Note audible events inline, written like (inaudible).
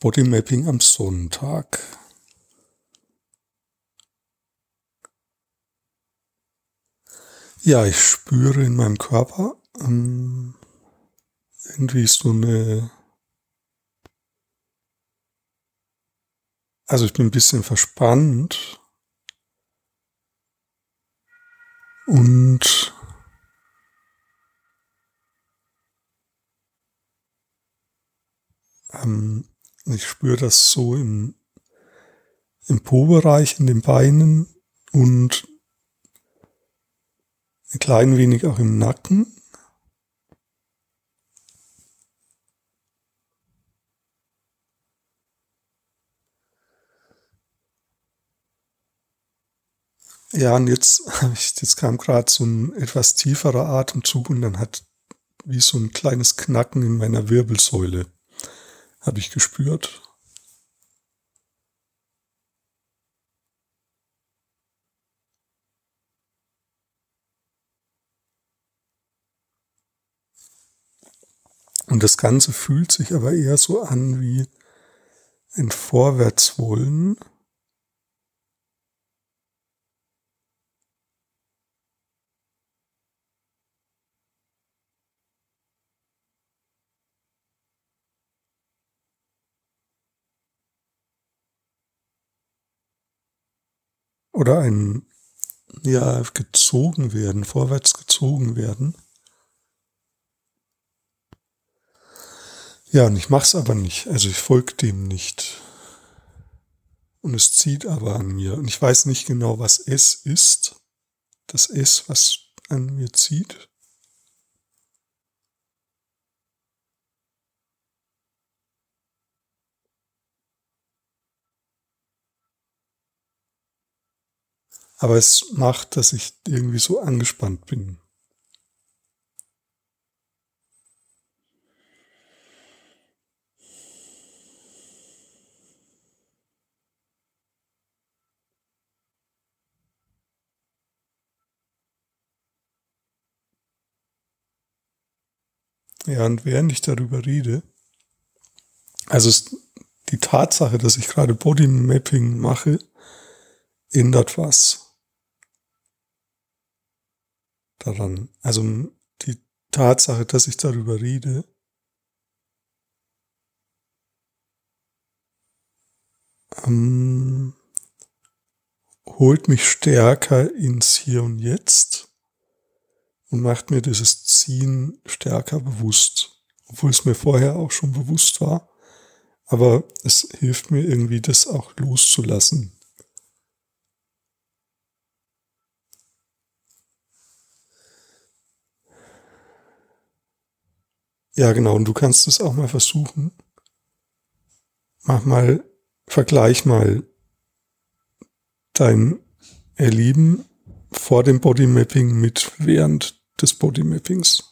Bodymapping am Sonntag. Ja, ich spüre in meinem Körper ähm, irgendwie so eine. Also ich bin ein bisschen verspannt und ähm, ich spüre das so im, im Po-Bereich, in den Beinen und ein klein wenig auch im Nacken. Ja, und jetzt, (laughs) jetzt kam gerade so ein etwas tieferer Atemzug und dann hat wie so ein kleines Knacken in meiner Wirbelsäule habe ich gespürt. Und das Ganze fühlt sich aber eher so an wie ein Vorwärtswollen. Oder ein, ja, gezogen werden, vorwärts gezogen werden. Ja, und ich mach's aber nicht. Also ich folge dem nicht. Und es zieht aber an mir. Und ich weiß nicht genau, was es ist. Das S, was an mir zieht. Aber es macht, dass ich irgendwie so angespannt bin. Ja, und während ich darüber rede, also die Tatsache, dass ich gerade Bodymapping mache, ändert was daran. Also die Tatsache, dass ich darüber rede, ähm, holt mich stärker ins Hier und Jetzt und macht mir dieses Ziehen stärker bewusst, obwohl es mir vorher auch schon bewusst war. Aber es hilft mir irgendwie, das auch loszulassen. Ja, genau. Und du kannst es auch mal versuchen. Mach mal, vergleich mal dein Erleben vor dem Bodymapping mit während des Bodymappings.